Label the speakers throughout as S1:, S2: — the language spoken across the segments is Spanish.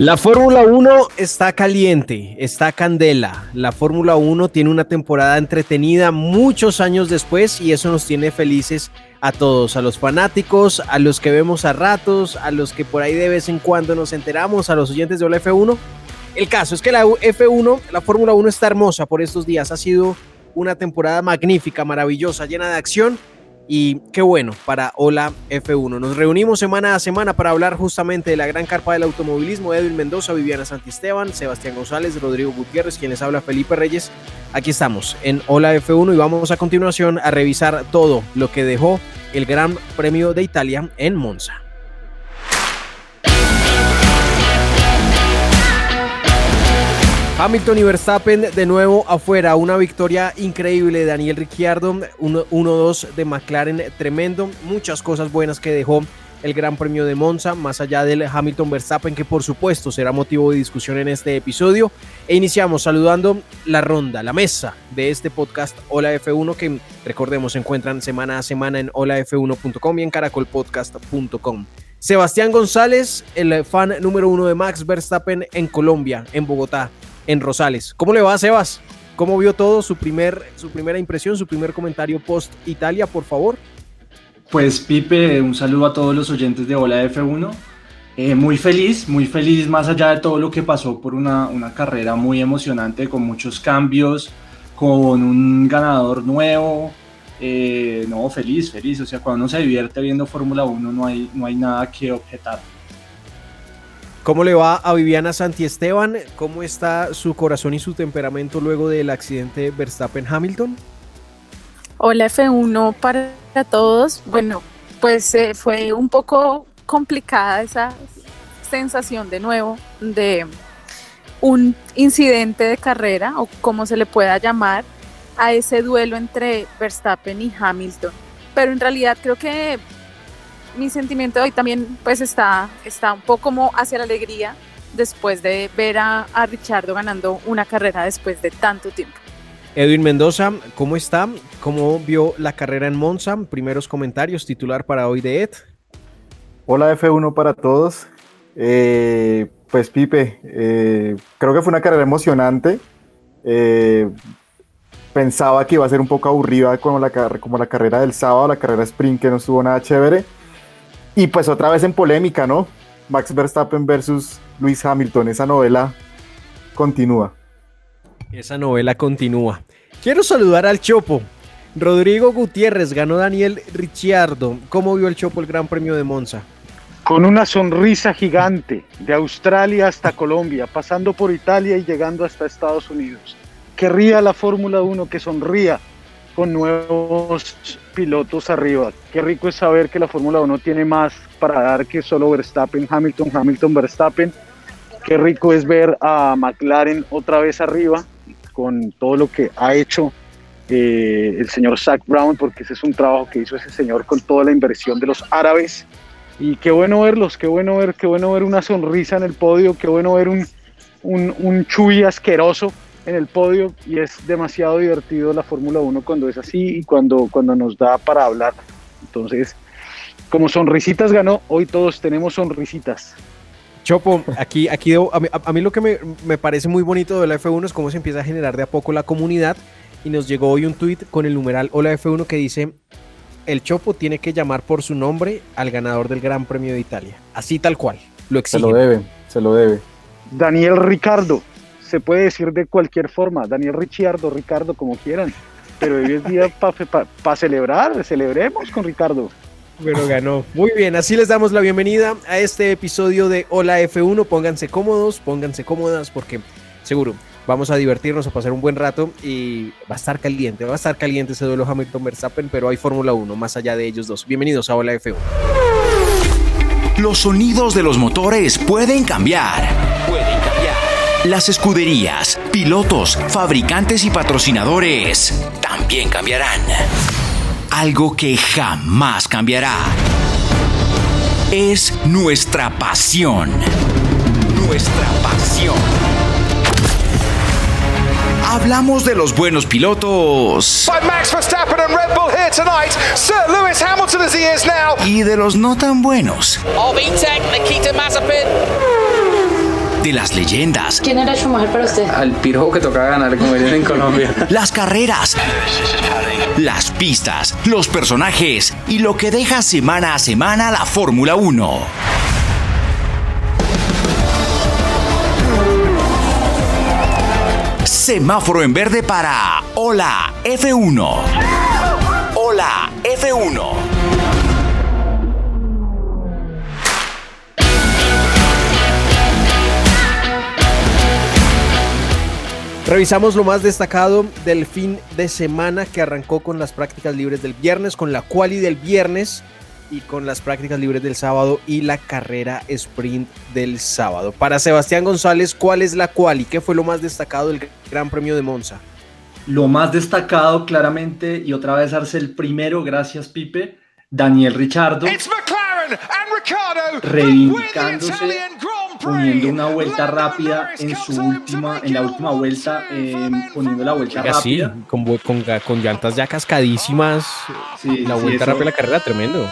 S1: La Fórmula 1 está caliente, está candela. La Fórmula 1 tiene una temporada entretenida muchos años después y eso nos tiene felices a todos, a los fanáticos, a los que vemos a ratos, a los que por ahí de vez en cuando nos enteramos, a los oyentes de la F1. El caso es que la F1, la Fórmula 1 está hermosa por estos días. Ha sido una temporada magnífica, maravillosa, llena de acción y qué bueno para Hola F1. Nos reunimos semana a semana para hablar justamente de la gran carpa del automovilismo. Edwin Mendoza, Viviana Santisteban, Sebastián González, Rodrigo Gutiérrez, quien les habla Felipe Reyes. Aquí estamos en Hola F1 y vamos a continuación a revisar todo lo que dejó el Gran Premio de Italia en Monza. Hamilton y Verstappen de nuevo afuera, una victoria increíble de Daniel Ricciardo, 1-2 de McLaren, tremendo, muchas cosas buenas que dejó el Gran Premio de Monza, más allá del Hamilton Verstappen, que por supuesto será motivo de discusión en este episodio. E iniciamos saludando la ronda, la mesa de este podcast Hola F1, que recordemos se encuentran semana a semana en holaf1.com y en caracolpodcast.com. Sebastián González, el fan número uno de Max Verstappen en Colombia, en Bogotá en Rosales. ¿Cómo le va, Sebas? ¿Cómo vio todo? Su, primer, su primera impresión, su primer comentario post Italia, por favor.
S2: Pues Pipe, un saludo a todos los oyentes de Hola F1. Eh, muy feliz, muy feliz más allá de todo lo que pasó por una, una carrera muy emocionante con muchos cambios, con un ganador nuevo. Eh, no, feliz, feliz. O sea, cuando uno se divierte viendo Fórmula 1 no hay, no hay nada que objetar.
S1: ¿Cómo le va a Viviana Santiesteban? ¿Cómo está su corazón y su temperamento luego del accidente Verstappen-Hamilton?
S3: Hola F1 para todos. Bueno, pues eh, fue un poco complicada esa sensación de nuevo de un incidente de carrera o como se le pueda llamar a ese duelo entre Verstappen y Hamilton. Pero en realidad creo que mi sentimiento hoy también pues está, está un poco como hacia la alegría después de ver a, a Richardo ganando una carrera después de tanto tiempo.
S1: Edwin Mendoza, ¿cómo está? ¿Cómo vio la carrera en Monza? Primeros comentarios, titular para hoy de Ed.
S4: Hola F1 para todos. Eh, pues Pipe, eh, creo que fue una carrera emocionante. Eh, pensaba que iba a ser un poco aburrida como la, como la carrera del sábado, la carrera sprint que no estuvo nada chévere. Y pues otra vez en polémica, ¿no? Max Verstappen versus Luis Hamilton, esa novela continúa.
S1: Esa novela continúa. Quiero saludar al Chopo. Rodrigo Gutiérrez ganó Daniel Ricciardo. ¿Cómo vio el Chopo el Gran Premio de Monza?
S5: Con una sonrisa gigante, de Australia hasta Colombia, pasando por Italia y llegando hasta Estados Unidos. Querría la Fórmula 1 que sonría con nuevos pilotos arriba. Qué rico es saber que la Fórmula 1 tiene más para dar que solo Verstappen, Hamilton, Hamilton, Verstappen. Qué rico es ver a McLaren otra vez arriba con todo lo que ha hecho eh, el señor Zach Brown, porque ese es un trabajo que hizo ese señor con toda la inversión de los árabes. Y qué bueno verlos, qué bueno ver, qué bueno ver una sonrisa en el podio, qué bueno ver un, un, un Chuy asqueroso en el podio y es demasiado divertido la Fórmula 1 cuando es así y cuando, cuando nos da para hablar. Entonces, como sonrisitas ganó, hoy todos tenemos sonrisitas.
S1: Chopo, aquí, aquí a, mí, lo que me, me, parece muy bonito de la F1 es cómo se empieza a generar de a poco la comunidad y nos llegó hoy un tweet con el numeral Hola F1 que dice el Chopo tiene que llamar por su nombre al ganador del Gran Premio de Italia. Así tal cual. Lo exige.
S4: Se lo debe, se lo debe.
S5: Daniel Ricardo, se puede decir de cualquier forma, Daniel Ricciardo, Ricardo, como quieran, pero hoy es día para celebrar, celebremos con Ricardo.
S1: Pero ganó. Muy bien, así les damos la bienvenida a este episodio de Hola F1. Pónganse cómodos, pónganse cómodas porque seguro vamos a divertirnos, a pasar un buen rato y va a estar caliente, va a estar caliente ese duelo Hamilton-Verstappen, pero hay Fórmula 1 más allá de ellos dos. Bienvenidos a Hola F1.
S6: Los sonidos de los motores pueden cambiar. Las escuderías, pilotos, fabricantes y patrocinadores también cambiarán. Algo que jamás cambiará es nuestra pasión. Nuestra pasión. Hablamos de los buenos pilotos.
S7: Max Verstappen and Red Bull here tonight. Sir Lewis Hamilton as he is now.
S6: Y de los no tan buenos.
S8: Nikita Mazepin.
S6: De las leyendas.
S9: ¿Quién era mujer para usted?
S10: Al pirojo que tocaba ganar como dirían en Colombia.
S6: Las carreras. Las pistas, los personajes y lo que deja semana a semana la Fórmula 1. Semáforo en verde para Hola F1. Hola F1.
S1: Revisamos lo más destacado del fin de semana que arrancó con las prácticas libres del viernes, con la quali del viernes y con las prácticas libres del sábado y la carrera sprint del sábado. Para Sebastián González, ¿cuál es la quali? ¿Qué fue lo más destacado del Gran Premio de Monza?
S2: Lo más destacado claramente, y otra vez darse el primero, gracias Pipe, Daniel Richardo, reivindicándose, poniendo una vuelta rápida en su última, en la última vuelta, eh, poniendo la vuelta rápida.
S1: Sí, con, con, con, llantas ya cascadísimas, sí, la vuelta rápida de la carrera, tremendo.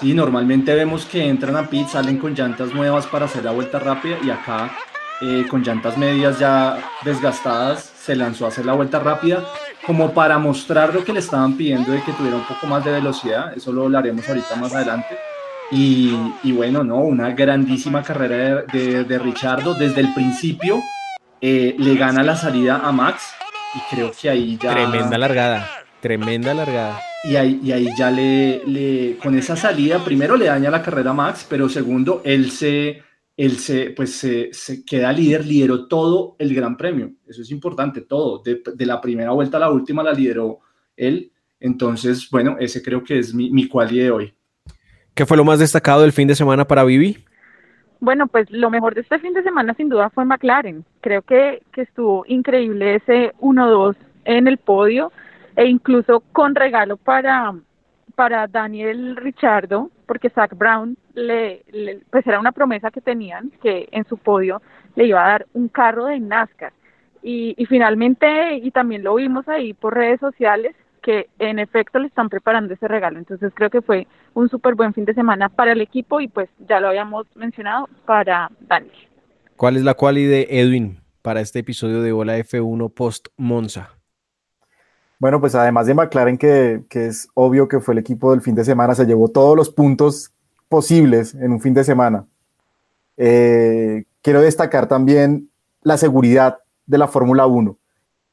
S2: Sí, normalmente vemos que entran a pit, salen con llantas nuevas para hacer la vuelta rápida y acá eh, con llantas medias ya desgastadas se lanzó a hacer la vuelta rápida como para mostrar lo que le estaban pidiendo de que tuviera un poco más de velocidad, eso lo hablaremos ahorita más adelante. Y, y bueno, no, una grandísima carrera de, de, Richardo desde el principio, eh, le gana la salida a Max y creo que ahí ya...
S1: Tremenda largada, tremenda largada
S2: y ahí, y ahí ya le, le, con esa salida, primero le daña la carrera a Max, pero segundo, él se, él se, pues se, se queda líder, lideró todo el Gran Premio. Eso es importante, todo. De, de, la primera vuelta a la última la lideró él. Entonces, bueno, ese creo que es mi, mi quali de hoy.
S1: ¿Qué fue lo más destacado del fin de semana para Vivi?
S3: Bueno, pues lo mejor de este fin de semana sin duda fue McLaren. Creo que, estuvo increíble ese 1-2 en el podio e incluso con regalo para, para Daniel Richardo, porque Zach Brown le, pues era una promesa que tenían que en su podio le iba a dar un carro de NASCAR. Y, y finalmente, y también lo vimos ahí por redes sociales, que en efecto le están preparando ese regalo. Entonces creo que fue un súper buen fin de semana para el equipo y pues ya lo habíamos mencionado para Daniel.
S1: ¿Cuál es la quali de Edwin para este episodio de Bola F1 post Monza?
S4: Bueno, pues además de McLaren, que, que, es obvio que fue el equipo del fin de semana, se llevó todos los puntos posibles en un fin de semana. Eh, quiero destacar también la seguridad de la Fórmula 1.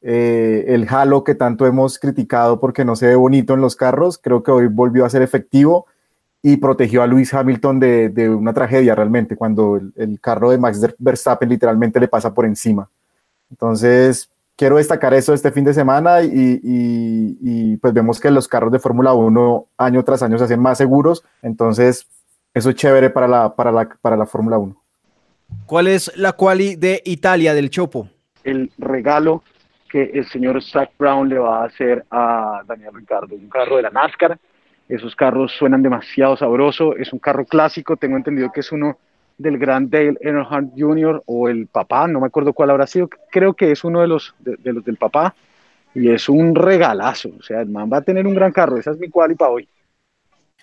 S4: Eh, el halo que tanto hemos criticado porque no se ve bonito en los carros, creo que hoy volvió a ser efectivo y protegió a Lewis Hamilton de, de una tragedia realmente, cuando el, el carro de Max Verstappen literalmente le pasa por encima. Entonces, quiero destacar eso este fin de semana y, y, y pues vemos que los carros de Fórmula 1 año tras año se hacen más seguros, entonces eso es chévere para la, para la, para la Fórmula 1.
S1: ¿Cuál es la quali de Italia del Chopo?
S5: El regalo que el señor Zach Brown le va a hacer a Daniel Ricardo, un carro de la NASCAR. Esos carros suenan demasiado sabroso, es un carro clásico, tengo entendido que es uno del gran Dale Earnhardt Jr. o el papá, no me acuerdo cuál habrá sido, creo que es uno de los, de, los del papá, y es un regalazo, o sea, el man va a tener un gran carro, esa es mi cual y para hoy.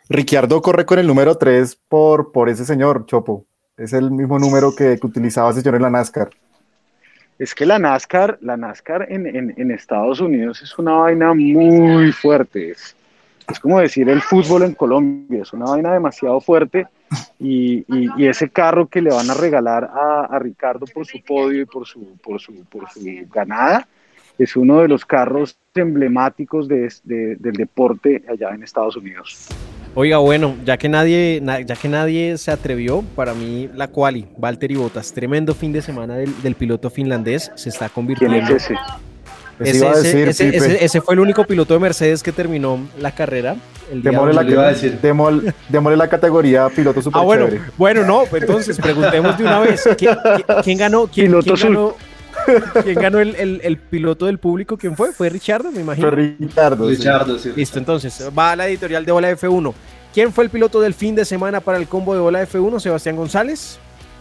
S4: Ricciardo corre con el número 3 por, por ese señor, Chopo, es el mismo número que, que utilizaba ese señor en la NASCAR.
S5: Es que la NASCAR, la NASCAR en, en, Estados Unidos es una vaina muy fuerte, es, es como decir el fútbol en Colombia, es una vaina demasiado fuerte y, y, ese carro que le van a regalar a, a, Ricardo por su podio y por su, por su, por su ganada es uno de los carros emblemáticos de, de, del deporte allá en Estados Unidos.
S1: Oiga, bueno, ya que nadie, ya que nadie se atrevió, para mí la quali, Valtteri Bottas, tremendo fin de semana del, del piloto finlandés, se está convirtiendo.
S5: ¿Quién es ese?
S1: Ese, ese, fue el único piloto de Mercedes que terminó la carrera.
S4: El démosle, la, la categoría piloto super
S1: ah, bueno, bueno, no, entonces preguntemos de una vez. ¿Quién, ganó? ¿Quién,
S5: piloto
S1: quién ganó? ¿Quién ganó el, el, el, piloto del público? ¿Quién fue? ¿Fue Richardo, me imagino?
S4: Fue Richardo.
S2: Richardo, sí.
S1: Listo, entonces va a la editorial de Bola F1. ¿Quién fue el piloto del fin de semana para el combo de Bola F1? Sebastián González.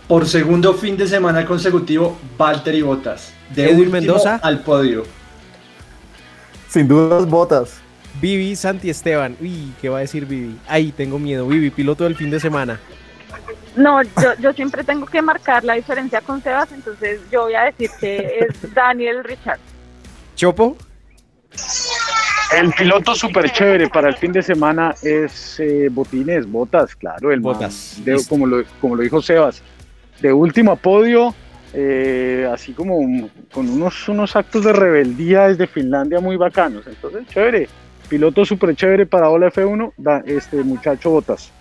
S2: Por segundo fin de semana consecutivo, Valtteri Bottas. De Edwin Mendoza al podio.
S4: Sin dudas, Bottas.
S1: Vivi Santi Esteban. Uy, ¿qué va a decir Vivi? Ahí tengo miedo. Vivi, piloto del fin de semana.
S3: No, yo, yo siempre tengo que marcar la diferencia con Sebas, entonces yo voy a decir que es Daniel Richard.
S1: ¿Chopo?
S5: El piloto súper chévere para el fin de semana es eh, Botines, Botas, claro, el
S1: Botas.
S5: como, lo, como lo dijo Sebas, de último podio, eh, así como con unos, unos actos de rebeldía desde Finlandia muy bacanos. Entonces, chévere, piloto súper chévere para Ola F1, da, este muchacho Botas.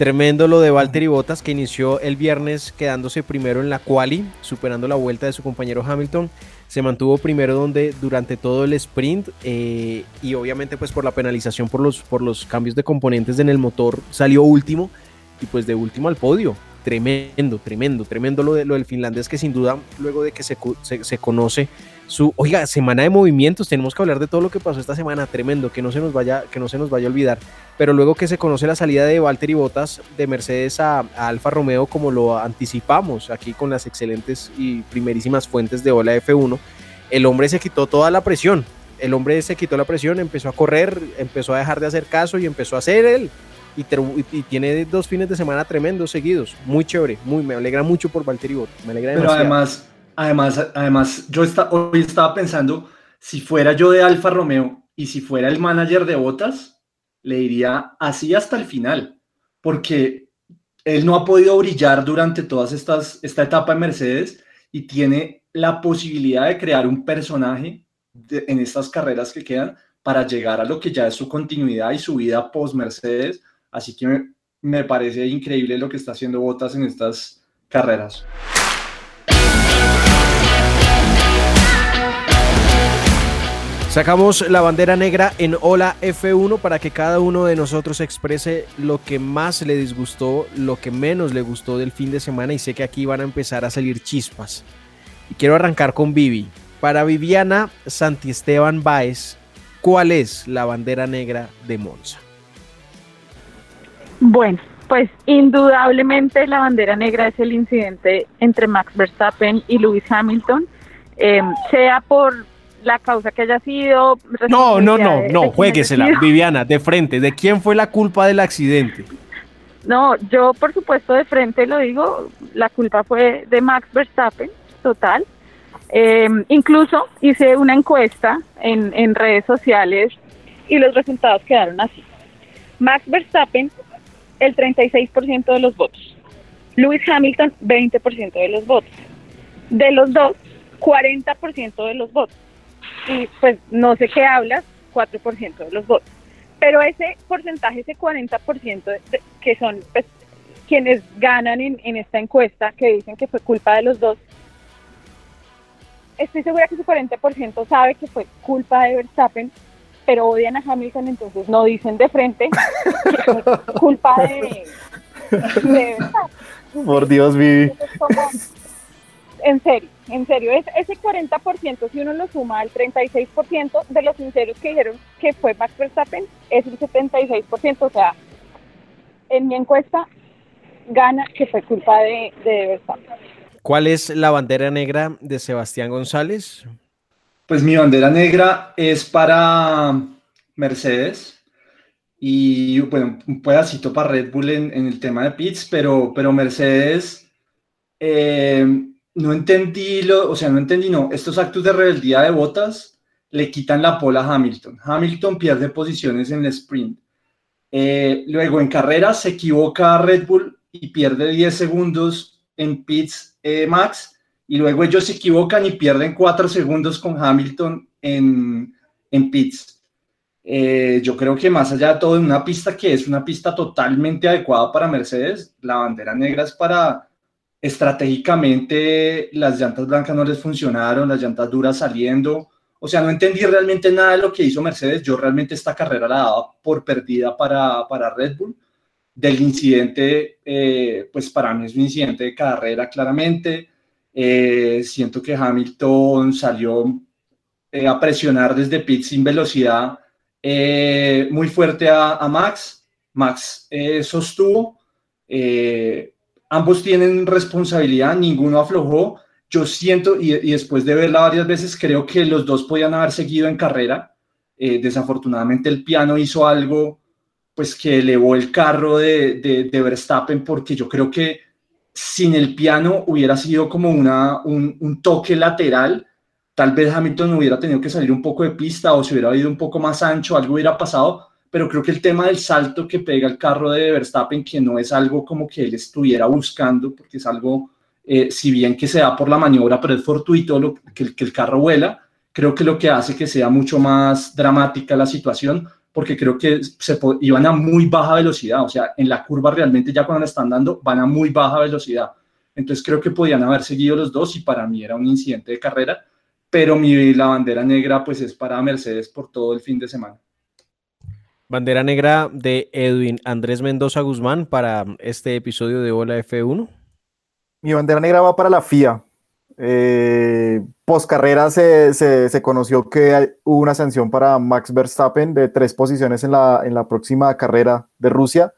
S1: Tremendo lo de Valtteri Bottas que inició el viernes quedándose primero en la quali, superando la vuelta de su compañero Hamilton. Se mantuvo primero donde durante todo el sprint eh, y obviamente pues por la penalización por los, por los cambios de componentes en el motor salió último y pues de último al podio. Tremendo, tremendo, tremendo lo, de, lo del finlandés que sin duda luego de que se, se, se conoce su, oiga, semana de movimientos, tenemos que hablar de todo lo que pasó esta semana, tremendo, que no se nos vaya, que no se nos vaya a olvidar. Pero luego que se conoce la salida de Valtteri Bottas de Mercedes a, Alfa Romeo, como lo anticipamos aquí con las excelentes y primerísimas fuentes de Ola F1, el hombre se quitó toda la presión. El hombre se quitó la presión, empezó a correr, empezó a dejar de hacer caso y empezó a hacer él. Y, tiene dos fines de semana tremendos seguidos. Muy chévere, muy, me alegra mucho por Valtteri Bottas. Me alegra
S2: Pero además, Además, además yo hoy estaba pensando, si fuera yo de Alfa Romeo y si fuera el manager de Botas, le diría así hasta el final, porque él no ha podido brillar durante estas, esta etapa en Mercedes y tiene la posibilidad de crear un personaje en estas carreras que quedan para llegar a lo que ya es su continuidad y su vida post Mercedes. Así que me, parece increíble lo que está haciendo Botas en estas carreras.
S1: Sacamos la bandera negra en Hola F1 para que cada uno de nosotros exprese lo que más le disgustó, lo que menos le gustó del fin de semana y sé que aquí van a empezar a salir chispas. Y quiero arrancar con Vivi. Para Viviana Santiesteban Baez, ¿cuál es la bandera negra de Monza?
S3: Bueno, pues indudablemente la bandera negra es el incidente entre Max Verstappen y Lewis Hamilton, eh, sea por la causa que haya sido.
S1: No, no, no, no, jueguesela, Viviana, de frente. ¿De quién fue la culpa del accidente?
S3: No, yo por supuesto de frente lo digo, la culpa fue de Max Verstappen, total. Em, incluso hice una encuesta en, en redes sociales y los resultados quedaron así. Max Verstappen, el 36% de los votos. Lewis Hamilton, 20% de los votos. De los dos, 40% de los votos y pues no sé qué hablas, 4% de los votos. Pero ese porcentaje, ese 40% que son pues, quienes ganan en, en esta encuesta, que dicen que fue culpa de los dos, estoy segura que ese 40% sabe que fue culpa de Verstappen, pero odian a Hamilton, entonces no dicen de frente que fue culpa de.
S4: Por Dios, Vivi
S3: en serio, en serio, es, ese 40%, si uno lo suma al 36% de los sinceros que dijeron que fue Max Verstappen, es el 76%, o sea, en mi encuesta gana que fue culpa de, de Verstappen.
S1: ¿Cuál es la bandera negra de Sebastián González?
S2: Pues mi bandera negra es para Mercedes y bueno, un pedacito para Red Bull en, el tema de pits, pero, pero Mercedes eh, no entendí, lo, o sea, no entendí, no, estos actos de rebeldía de botas le quitan la pola a Hamilton. Hamilton pierde posiciones en el sprint. Eh, luego en carrera se equivoca Red Bull y pierde 10 segundos en pits eh, Max. Y luego ellos se equivocan y pierden 4 segundos con Hamilton en, en pits. Eh, yo creo que más allá de todo, en una pista que es una pista totalmente adecuada para Mercedes, la bandera negra es para estratégicamente las llantas blancas no les funcionaron, las llantas duras saliendo. O sea, no entendí realmente nada de lo que hizo Mercedes. Yo realmente esta carrera la daba por perdida para, para Red Bull. Del incidente, eh, pues para mí es un incidente de carrera claramente. Eh, siento que Hamilton salió a presionar desde pit sin velocidad eh, muy fuerte a, Max. Max eh, sostuvo. Eh, ambos tienen responsabilidad, ninguno aflojó. Yo siento, y, después de verla varias veces, creo que los dos podían haber seguido en carrera. desafortunadamente el piano hizo algo pues que elevó el carro de, de, Verstappen porque yo creo que sin el piano hubiera sido como una, un, toque lateral. Tal vez Hamilton hubiera tenido que salir un poco de pista o se hubiera ido un poco más ancho, algo hubiera pasado, pero creo que el tema del salto que pega el carro de Verstappen, que no es algo como que él estuviera buscando, porque es algo, eh, si bien que se da por la maniobra, pero es fortuito que el carro vuela, creo que lo que hace que sea mucho más dramática la situación, porque creo que se iban a muy baja velocidad, o sea, en la curva realmente ya cuando están dando van a muy baja velocidad. Entonces creo que podían haber seguido los dos y para mí era un incidente de carrera pero mi, la bandera negra pues es para Mercedes por todo el fin de semana.
S1: Bandera negra de Edwin Andrés Mendoza Guzmán para este episodio de Hola F1.
S4: Mi bandera negra va para la FIA. Eh, post carrera se, se, conoció que hubo una sanción para Max Verstappen de tres posiciones en la, en la próxima carrera de Rusia,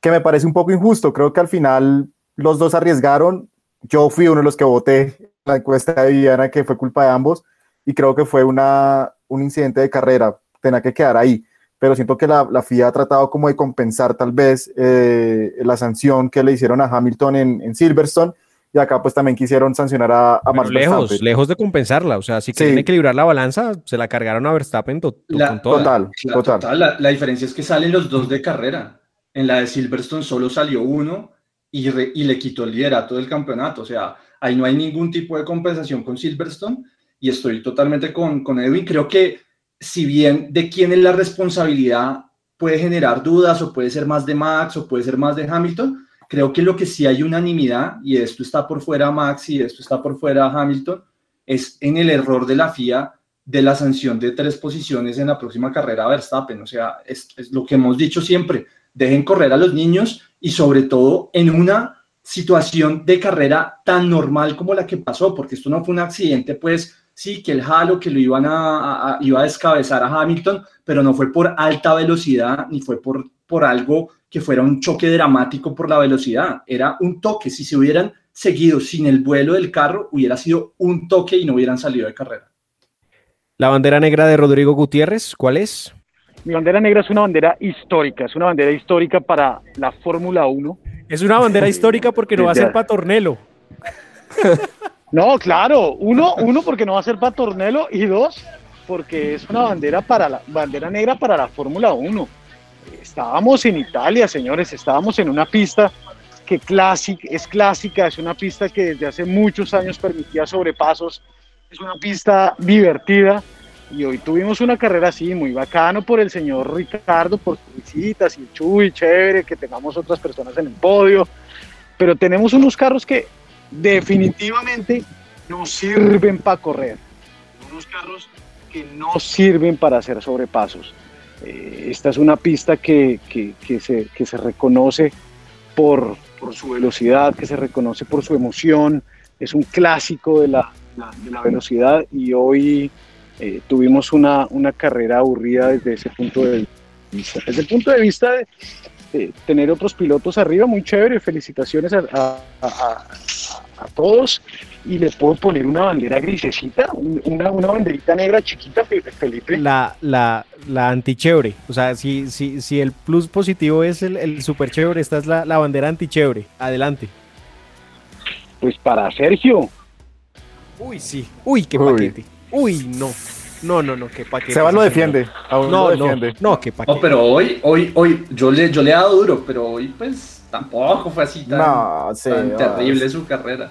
S4: que me parece un poco injusto. Creo que al final los dos arriesgaron. Yo fui uno de los que voté la encuesta de Viviana que fue culpa de ambos y creo que fue una, un incidente de carrera, tenía que quedar ahí, pero siento que la, la FIA ha tratado como de compensar tal vez eh, la sanción que le hicieron a Hamilton en, Silverstone y acá pues también quisieron sancionar a, a
S1: Max lejos, lejos de compensarla, o sea, si quieren equilibrar la balanza, se la cargaron a Verstappen
S2: la, Total, total. La, la, diferencia es que salen los dos de carrera. En la de Silverstone solo salió uno y, y le quitó el liderato del campeonato, o sea, Ahí no hay ningún tipo de compensación con Silverstone y estoy totalmente con, con Edwin. Creo que si bien de quién es la responsabilidad puede generar dudas o puede ser más de Max o puede ser más de Hamilton, creo que lo que sí hay unanimidad, y esto está por fuera Max y esto está por fuera Hamilton, es en el error de la FIA de la sanción de tres posiciones en la próxima carrera Verstappen. O sea, es, es lo que hemos dicho siempre, dejen correr a los niños y sobre todo en una situación de carrera tan normal como la que pasó, porque esto no fue un accidente, pues sí, que el halo que lo iban a, iba a descabezar a Hamilton, pero no fue por alta velocidad ni fue por, por algo que fuera un choque dramático por la velocidad, era un toque, si se hubieran seguido sin el vuelo del carro, hubiera sido un toque y no hubieran salido de carrera.
S1: La bandera negra de Rodrigo Gutiérrez, ¿cuál es?
S5: Mi bandera negra es una bandera histórica, es una bandera histórica para la Fórmula 1
S1: es una bandera histórica porque no va a ser para Tornelo.
S5: No, claro. Uno, uno porque no va a ser para Tornelo y dos porque es una bandera para la bandera negra para la Fórmula 1. Estábamos en Italia, señores, estábamos en una pista que es clásica, es una pista que desde hace muchos años permitía sobrepasos, es una pista divertida y hoy tuvimos una carrera así, muy bacano por el señor Ricardo, por sus visitas y Chuy, chévere, que tengamos otras personas en el podio. Pero tenemos unos carros que definitivamente no sirven para correr. Unos carros que no sirven para hacer sobrepasos. Eh, esta es una pista que, que, se, que se, reconoce por, por, su velocidad, que se reconoce por su emoción. Es un clásico de la, de la velocidad y hoy eh, tuvimos una, una, carrera aburrida desde ese punto de vista. Desde el punto de vista de, tener otros pilotos arriba, muy chévere, felicitaciones a, a, todos. Y les puedo poner una bandera grisecita, una, una banderita negra chiquita, Felipe.
S1: La, la, la antichévere. O sea, si, si, si el plus positivo es el, el super chévere, esta es la, la bandera antichévere. Adelante.
S5: Pues para Sergio.
S1: Uy, sí. Uy, qué paquete. Uy, no. No, no, no, que paquete.
S4: Seba lo defiende.
S1: No,
S4: lo
S1: no,
S4: defiende.
S1: no, que paquete.
S2: No, pero hoy, hoy, hoy, yo le, yo le he dado duro, pero hoy pues tampoco fue así tan,
S4: No,
S2: tan
S4: Sebas.
S2: terrible su carrera.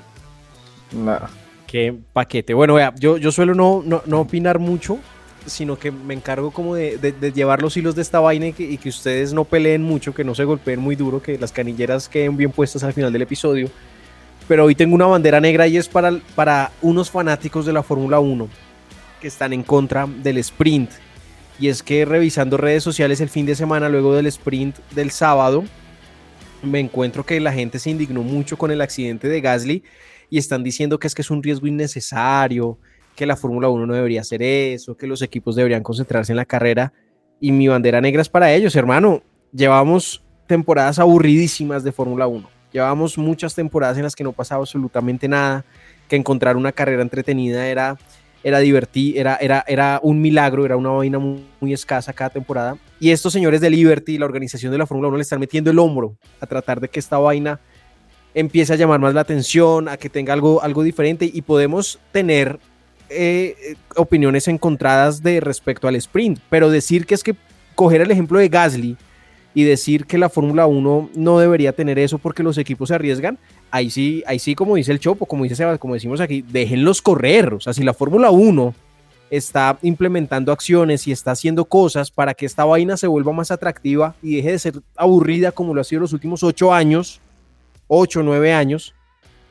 S4: No.
S1: Qué paquete. Bueno, vea, yo, yo suelo no, no, no opinar mucho, sino que me encargo como de, de- llevar los hilos de esta vaina y que, y que ustedes no peleen mucho, que no se golpeen muy duro, que las canilleras queden bien puestas al final del episodio. Pero hoy tengo una bandera negra y es para, para unos fanáticos de la Fórmula 1 que están en contra del sprint. Y es que revisando redes sociales el fin de semana, luego del sprint del sábado, me encuentro que la gente se indignó mucho con el accidente de Gasly y están diciendo que es que es un riesgo innecesario, que la Fórmula 1 no debería hacer eso, que los equipos deberían concentrarse en la carrera. Y mi bandera negra es para ellos, hermano. Llevamos temporadas aburridísimas de Fórmula 1. Llevamos muchas temporadas en las que no pasaba absolutamente nada, que encontrar una carrera entretenida era, era divertir, era, era, era un milagro, era una vaina muy, muy escasa cada temporada. Y estos señores de Liberty, la organización de la Fórmula 1, le están metiendo el hombro a tratar de que esta vaina empiece a llamar más la atención, a que tenga algo, algo diferente y podemos tener eh, opiniones encontradas de respecto al sprint, pero decir que es que coger el ejemplo de Gasly y decir que la Fórmula 1 no debería tener eso porque los equipos se arriesgan, ahí sí, ahí sí como dice el Chopo, como dice Sebas, como decimos aquí, déjenlos correr, o sea, si la Fórmula 1 está implementando acciones y está haciendo cosas para que esta vaina se vuelva más atractiva y deje de ser aburrida como lo ha sido los últimos ocho años, ocho, nueve años,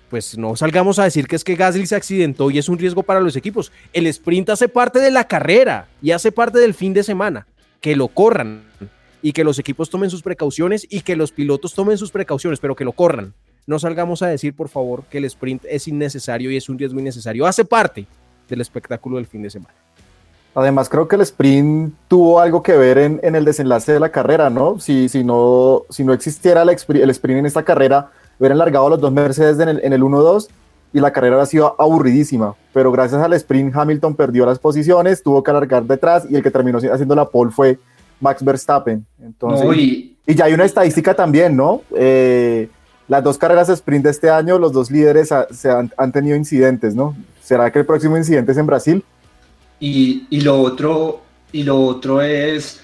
S1: pues no salgamos a decir que es que Gasly se accidentó y es un riesgo para los equipos. El sprint hace parte de la carrera y hace parte del fin de semana. Que lo corran y que los equipos tomen sus precauciones y que los pilotos tomen sus precauciones, pero que lo corran. No salgamos a decir, por favor, que el sprint es innecesario y es un riesgo innecesario. Hace parte del espectáculo del fin de semana.
S4: Además, creo que el sprint tuvo algo que ver en, en el desenlace de la carrera, ¿no? Si, si no, si no existiera el sprint en esta carrera, hubieran largado a los dos Mercedes en el, en el 1-2 y la carrera habría sido aburridísima. Pero gracias al sprint, Hamilton perdió las posiciones, tuvo que alargar detrás y el que terminó haciendo la pole fue Max Verstappen. Entonces,
S2: No,
S4: y,
S2: y-
S4: ya hay una estadística también, ¿no? Eh, las dos carreras de sprint de este año, los dos líderes ha- se han, han tenido incidentes, ¿no? ¿Será que el próximo incidente es en Brasil?
S2: Y, y lo otro, y lo otro es,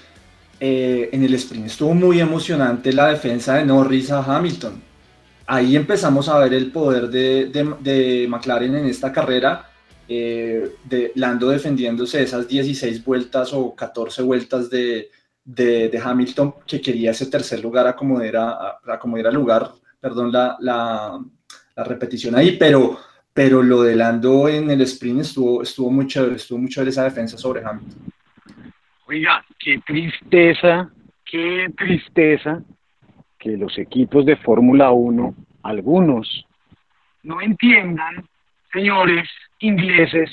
S2: eh, en el sprint estuvo muy emocionante la defensa de Norris a Hamilton. Ahí empezamos a ver el poder de, de- de McLaren en esta carrera, eh, de Lando defendiéndose esas 16 vueltas o 14 vueltas de, de- Hamilton que quería ese tercer lugar a como era, a, como era lugar, perdón, la, la, la repetición ahí, pero, pero lo de Lando en el sprint estuvo, estuvo muy chévere, estuvo chévere esa defensa sobre Hamilton.
S5: Oiga, qué tristeza, qué tristeza que los equipos de Fórmula 1, algunos, no entiendan, señores ingleses,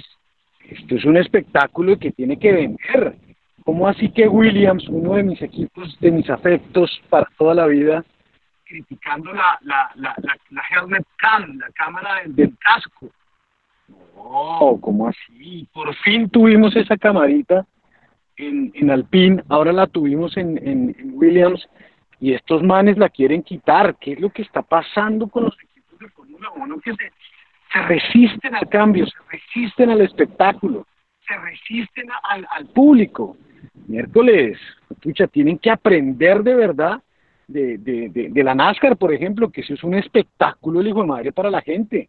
S5: esto es un espectáculo que tiene que vender. ¿Cómo así que Williams, uno de mis equipos, de mis afectos para toda la vida, criticando la, la, la, la, la helmet cam, la cámara del, casco? No, ¿cómo así? Por fin tuvimos esa camarita en, en Alpine, ahora la tuvimos en, en Williams y estos manes la quieren quitar. ¿Qué es lo que está pasando con los equipos de Fórmula 1 que se, resisten al cambio, se resisten al espectáculo, se resisten al, al público? Miércoles, pucha, tienen que aprender de verdad de, de, de, de la NASCAR, por ejemplo, que eso es un espectáculo, el hijo de madre, para la gente.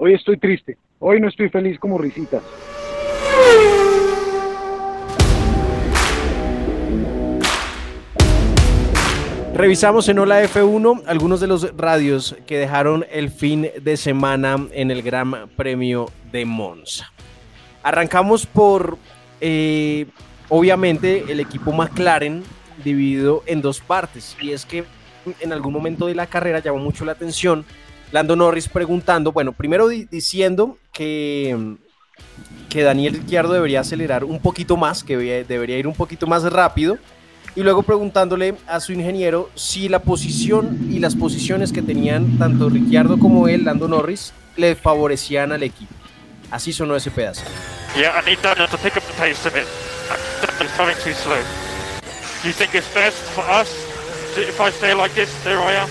S5: Hoy estoy triste. Hoy no estoy feliz como risitas.
S1: Revisamos en Hola F1 algunos de los radios que dejaron el fin de semana en el Gran Premio de Monza. Arrancamos por, eh, obviamente, el equipo McLaren dividido en dos partes. Y es que en algún momento de la carrera llamó mucho la atención Lando Norris preguntando, bueno, primero di- diciendo que, que Daniel Ricciardo debería acelerar un poquito más, que debería ir un poquito más rápido. Y luego preguntándole a su ingeniero si la posición y las posiciones que tenían tanto Ricciardo como él, Lando Norris, le favorecían al equipo. Así sonó ese pedazo.
S9: Yeah, I need Daniel to pick up the pace a bit. It's coming too slow. Do you think it's best for us if I stay like this, there I am?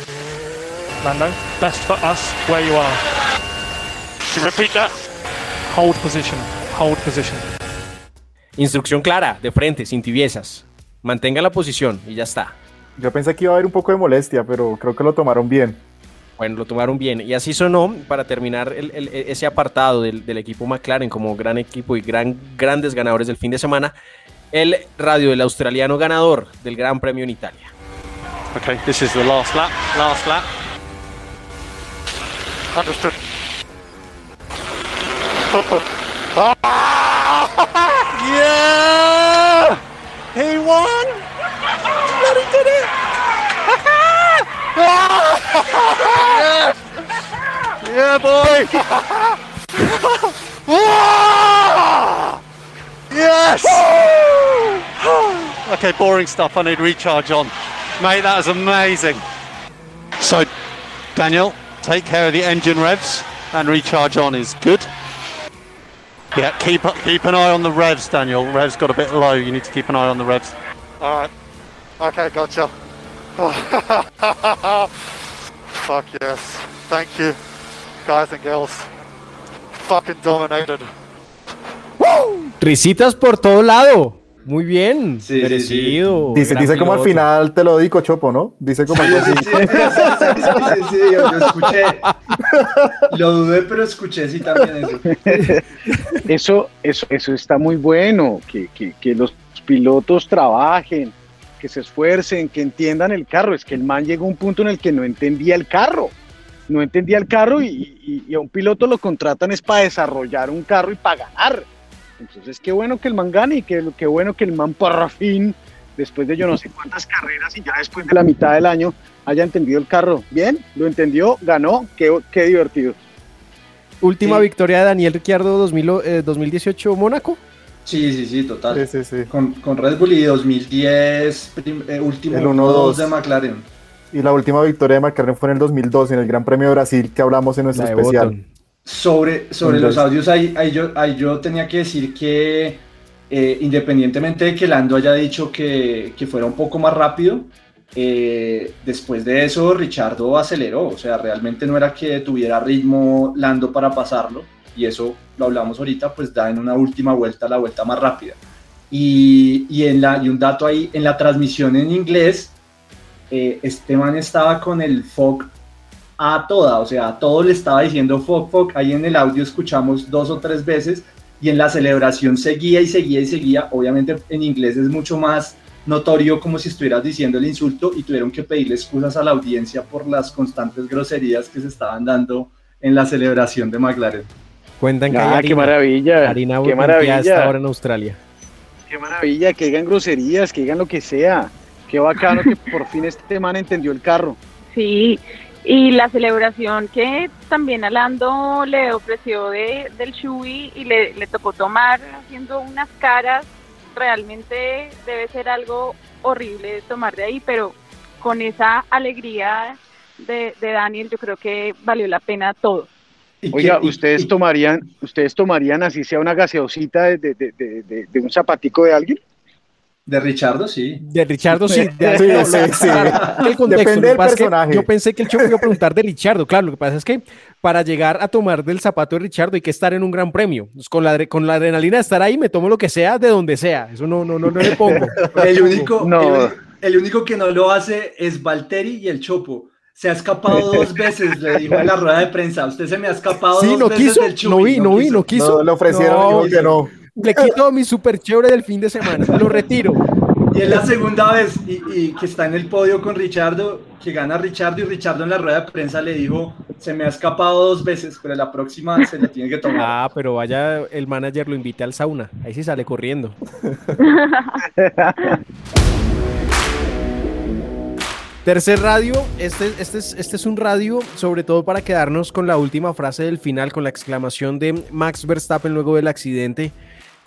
S11: Lando, best for us where you are.
S9: Repeat that?
S11: Hold position, hold position.
S1: Instrucción clara, de frente, sin tibiezas. Mantenga la posición y ya está.
S4: Yo pensé que iba a haber un poco de molestia, pero creo que lo tomaron bien.
S1: Bueno, lo tomaron bien. Y así sonó para terminar ese apartado del, equipo McLaren como gran equipo y gran, grandes ganadores del fin de semana. El radio del australiano ganador del Gran Premio en Italia.
S11: Okay, this is the last lap. Last lap.
S9: Understood.
S5: yeah! He won! But he did it! yes! Yeah, boy! yes!
S11: okay, boring stuff. I need recharge on. Mate, that was amazing. So, Daniel, take care of the engine revs and recharge on is good. Yeah, keep keep an eye on the revs, Daniel. Revs got a bit low. You need to keep an eye on the revs.
S9: All right. Okay, gotcha. Fuck yes. Thank you, guys and girls. Fucking dominated. ¡Woo!
S1: Risitas por todo lado. Muy bien,
S4: Sí,
S1: merecido.
S4: Dice, dice como al final te lo digo, Chopo, ¿no? Dice como.
S2: Sí, sí, sí, sí, yo, yo escuché. Lo dudé, pero escuché sí también eso.
S5: Eso, eso, eso está muy bueno, que, que, que los pilotos trabajen, que se esfuercen, que entiendan el carro. Es que el man llegó a un punto en el que no entendía el carro. No entendía el carro y, y- y a un piloto lo contratan es para desarrollar un carro y para ganar. Entonces, qué bueno que el man gane y qué, qué bueno que el man por fin, después de yo no sé cuántas carreras y ya después de la mitad del año, haya entendido el carro. Bien, lo entendió, ganó, qué, qué divertido.
S1: Última victoria de Daniel Ricciardo 2000, eh, 2018 Mónaco.
S2: Sí, sí, sí, total.
S4: Sí, sí, sí.
S2: Con, con Red Bull y 2010, prim- eh, último
S4: El
S2: 1-2
S4: 1-2.
S2: de McLaren.
S4: Y la última victoria de McLaren fue en el 2012, en el Gran Premio de Brasil, que hablamos en nuestro especial.
S1: Button.
S2: Sobre, sobre
S4: Entonces-
S2: los audios, ahí, ahí yo, ahí yo tenía que decir que eh, independientemente de que Lando haya dicho que, que fuera un poco más rápido, eh, después de eso Richardo aceleró, o sea, realmente no era que tuviera ritmo Lando para pasarlo, y eso lo hablamos ahorita, pues da en una última vuelta la vuelta más rápida. Y, y, en la, y un dato ahí, en la transmisión en inglés, eh, este man estaba con el fog a toda, o sea, a todo le estaba diciendo fuck, fuck, ahí en el audio escuchamos dos o tres veces y en la celebración seguía y seguía y seguía, obviamente en inglés es mucho más notorio como si estuvieras diciendo el insulto y tuvieron que pedirle excusas a la audiencia por las constantes groserías que se estaban dando en la celebración de McLaren.
S1: Cuentan que
S5: Ah, qué maravilla.
S1: harina
S5: qué maravilla.
S1: hasta ahora en Australia.
S5: Qué maravilla, que digan groserías, que digan lo que sea. Qué bacano que por fin este man entendió el carro.
S3: Sí, y la celebración que también a Lando le ofreció de, del Shui y le, le tocó tomar haciendo unas caras, realmente debe ser algo horrible de tomar de ahí, pero con esa alegría de, de Daniel yo creo que valió la pena todo.
S5: Oiga, ustedes tomarían, ustedes tomarían así sea una gaseosita de, de, de, de, de un zapatico de alguien.
S2: De Richardo, sí.
S1: De Richardo, sí. De,
S4: Sí,
S1: no,
S4: sí, sí.
S1: el contexto,
S4: Depende
S1: lo que
S4: del
S1: pasa es que
S4: personaje.
S1: Yo pensé que el choque iba a preguntar de Richardo. Claro, lo que pasa es que para llegar a tomar del zapato de Richardo hay que estar en un gran premio. Pues con, la, con la adrenalina de estar ahí, me tomo lo que sea de donde sea. Eso no, no, no, no le pongo.
S2: El único,
S5: No.
S2: el, único que no lo hace es Valtteri y el Chopo. Se ha escapado dos veces, le dijo en la rueda de prensa. Usted se me ha escapado
S1: Sí,
S2: dos
S1: no
S2: veces
S1: quiso,
S2: del Chuy,
S1: no vi, no vi, no quiso.
S4: No, le ofrecieron
S1: No,
S4: y dijo que no.
S1: Le quito mi super chévere del fin de semana. Lo retiro.
S2: Y es la segunda vez y, y que está en el podio con Richardo, que gana Richardo y Richardo en la rueda de prensa le dijo, se me ha escapado dos veces, pero la próxima se la tiene que tomar.
S1: Ah, pero vaya, el manager lo invite al sauna. Ahí sí sale corriendo. Tercer radio, este, este, es, este es un radio sobre todo para quedarnos con la última frase del final, con la exclamación de Max Verstappen luego del accidente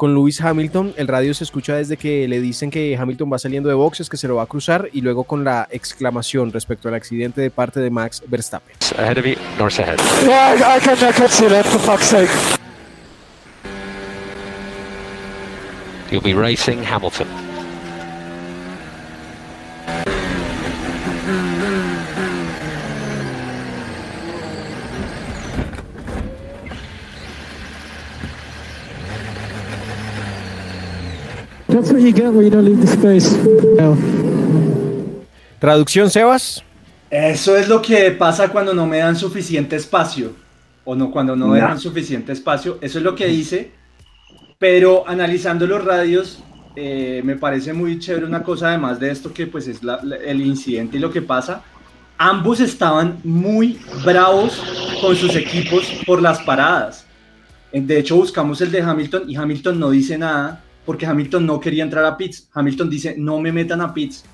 S1: con Lewis Hamilton. El radio se escucha desde que le dicen que Hamilton va saliendo de boxes, que se lo va a cruzar, y luego con la exclamación respecto al accidente de parte de Max Verstappen.
S11: Ahead of you, Norris ahead.
S5: Yeah, I, I, can, I can see that, for fuck's sake.
S11: You'll be racing Hamilton.
S12: That's what you get when you don't leave the space. No.
S1: Traducción, Sebas.
S2: Eso es lo que pasa cuando no me dan suficiente espacio. O no, cuando no me dan suficiente espacio. Eso es lo que dice. Pero analizando los radios, eh, me parece muy chévere una cosa además de esto que pues es la- la- el incidente y lo que pasa. Ambos estaban muy bravos con sus equipos por las paradas. De hecho, buscamos el de Hamilton y Hamilton no dice nada porque Hamilton no quería entrar a pits. Hamilton dice, no me metan a pits.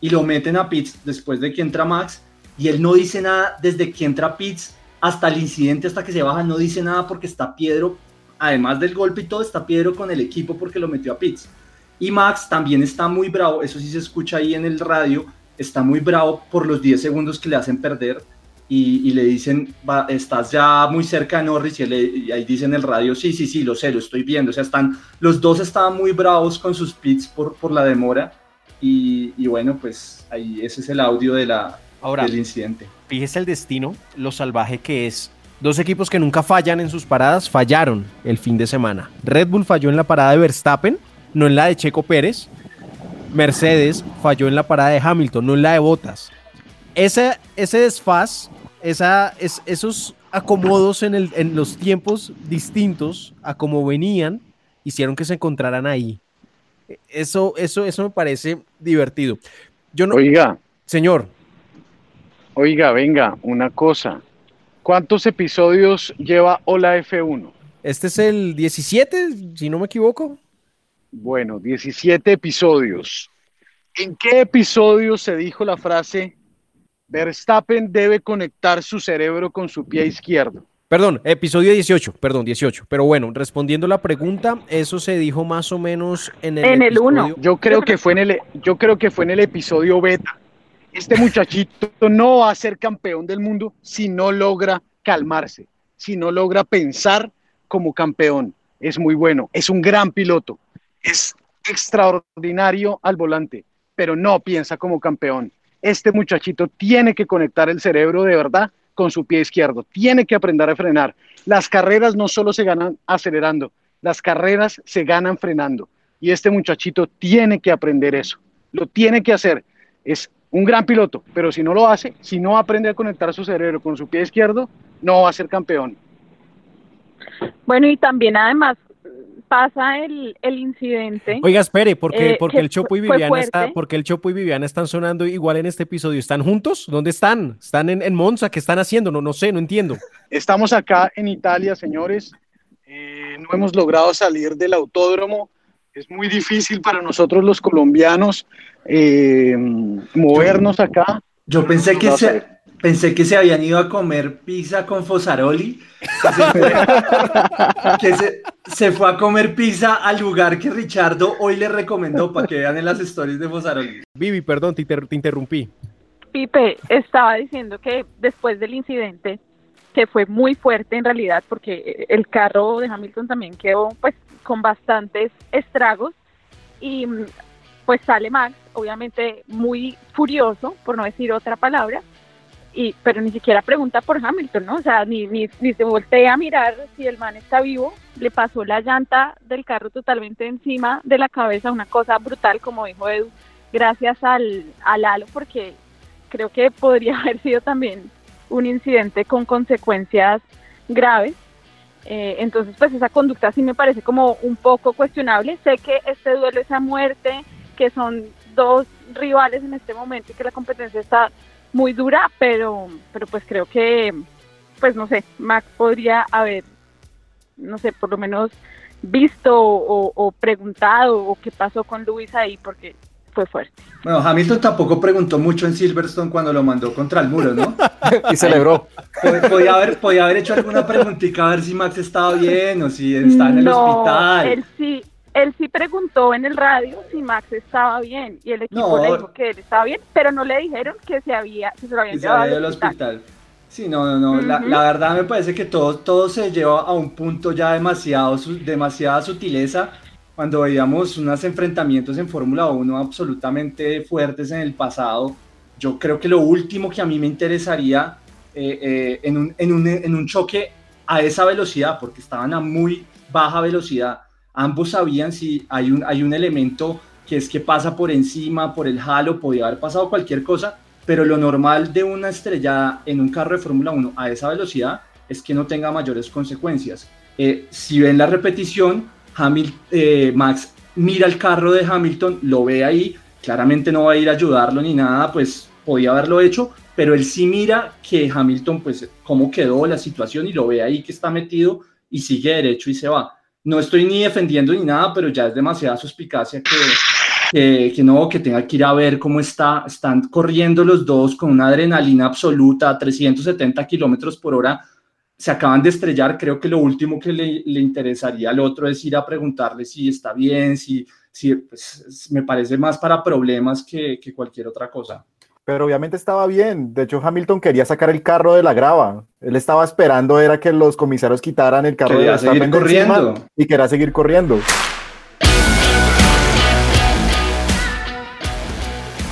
S2: Y lo meten a pits después de que entra Max. Y él no dice nada desde que entra a pits hasta el incidente, hasta que se baja. No dice nada porque está Piedro, además del golpe y todo, está Piedro con el equipo porque lo metió a pits. Y Max también está muy bravo, eso sí se escucha ahí en el radio, está muy bravo por los 10 segundos que le hacen perder y, y le dicen, "Va, estás ya muy cerca de Norris y, le- y ahí dice en el radio, sí, sí, sí, lo sé, lo estoy viendo. O sea, están, los dos estaban muy bravos con sus pits por, por la demora y, y bueno, pues ahí ese es el audio de la,
S1: Ahora,
S2: del incidente.
S1: Fíjese el destino, lo salvaje que es. Dos equipos que nunca fallan en sus paradas fallaron el fin de semana. Red Bull falló en la parada de Verstappen, no en la de Checo Pérez. Mercedes falló en la parada de Hamilton, no en la de Bottas. Ese, ese desfaz, esa, es, esos acomodos en, el, en los tiempos distintos a como venían, hicieron que se encontraran ahí. Eso, eso, eso me parece divertido. Yo no,
S5: Oiga,
S1: señor,
S5: oiga, venga, una cosa. ¿Cuántos episodios lleva Hola F1?
S1: este es el 17, si no me equivoco.
S5: Bueno, 17 episodios. ¿En qué episodio se dijo la frase Verstappen debe conectar su cerebro con su pie izquierdo?
S1: Perdón, episodio 18, perdón, 18. Pero bueno, respondiendo la pregunta, eso se dijo más o menos en el
S3: En el
S1: episodio-
S3: uno.
S5: Yo creo que fue en el yo creo que fue en el episodio beta. Este muchachito no va a ser campeón del mundo si no logra calmarse, si no logra pensar como campeón. Es muy bueno, es un gran piloto, es extraordinario al volante, pero no piensa como campeón. Este muchachito tiene que conectar el cerebro de verdad con su pie izquierdo, tiene que aprender a frenar. Las carreras no solo se ganan acelerando, las carreras se ganan frenando. Y este muchachito tiene que aprender eso, lo tiene que hacer. Es un gran piloto, pero si no lo hace, si no aprende a conectar su cerebro con su pie izquierdo, no va a ser campeón.
S3: Bueno, y también además pasa el, el incidente.
S1: Oiga, espere, porque,
S3: Eh,
S1: porque
S3: que
S1: el Chopo y Viviana está, porque el Chopo y Viviana están sonando igual en este episodio. ¿Están juntos? ¿Dónde están? ¿Están en, en Monza? ¿Qué están haciendo? No, no sé, no entiendo.
S5: Estamos acá en Italia, señores. Eh, no hemos logrado salir del autódromo. Es muy difícil para nosotros los colombianos eh, movernos acá.
S2: Yo pensé que,
S5: No
S2: se. Pensé que se habían ido a comer pizza con Fosaroli. Que, se fue, que se- se fue a comer pizza al lugar que Richardo hoy le recomendó para que vean en las stories de Fosaroli.
S1: Vivi, perdón, te, inter- te interrumpí.
S3: Pipe estaba diciendo que después del incidente, que fue muy fuerte en realidad, porque el carro de Hamilton también quedó pues con bastantes estragos y pues sale Max, obviamente muy furioso, por no decir otra palabra, y pero ni siquiera pregunta por Hamilton, ¿no? O sea, ni, ni, ni se voltea a mirar si el man está vivo, le pasó la llanta del carro totalmente encima de la cabeza, una cosa brutal, como dijo Edu, gracias al, al halo, porque creo que podría haber sido también un incidente con consecuencias graves. Eh, entonces, pues esa conducta sí me parece como un poco cuestionable. Sé que este duelo es a muerte, que son dos rivales en este momento y que la competencia está muy dura, pero, pero pues creo que, pues no sé, Max podría haber, no sé, por lo menos visto o, o preguntado o qué pasó con Luis ahí, porque fue fuerte.
S2: Bueno, Hamilton tampoco preguntó mucho en Silverstone cuando lo mandó contra el muro, ¿no?
S4: y celebró.
S2: Podía haber, podía haber hecho alguna preguntita a ver si Max estaba bien o si está en el
S3: no,
S2: hospital.
S3: Él sí, él sí preguntó en el radio si Max estaba bien y el equipo
S2: No.
S3: le dijo que él estaba bien, pero no le dijeron que se había, que se lo habían
S2: se
S3: llevado
S2: había
S3: al hospital.
S2: hospital. Sí, no, no, no. la,
S3: Ujú.
S2: la verdad me parece que todo, todo se lleva a un punto ya demasiado, su- demasiada sutileza. Cuando veíamos unos enfrentamientos en Fórmula 1 absolutamente fuertes en el pasado, yo creo que lo último que a mí me interesaría eh, eh, en, un, en, un, en un choque a esa velocidad, porque estaban a muy baja velocidad, ambos sabían si hay un, hay un elemento que es que pasa por encima, por el halo, podía haber pasado cualquier cosa, pero lo normal de una estrellada en un carro de Fórmula 1 a esa velocidad es que no tenga mayores consecuencias. Eh, si ven la repetición, Hamil- eh, Max mira el carro de Hamilton, lo ve ahí, claramente no va a ir a ayudarlo ni nada, pues podía haberlo hecho, pero él sí mira que Hamilton, pues cómo quedó la situación y lo ve ahí que está metido y sigue derecho y se va. No estoy ni defendiendo ni nada, pero ya es demasiada suspicacia que, que, que no, que tenga que ir a ver cómo está, están corriendo los dos con una adrenalina absoluta a 370 kilómetros por hora, se acaban de estrellar, creo que lo último que le, le interesaría al otro es ir a preguntarle si está bien, si, si pues, es- me parece más para problemas que, que cualquier otra cosa.
S4: Pero obviamente estaba bien. De hecho, Hamilton quería sacar el carro de la grava. Él estaba esperando era que los comisarios quitaran el carro
S2: Quería
S4: de de encima
S2: corriendo.
S4: y quería seguir corriendo.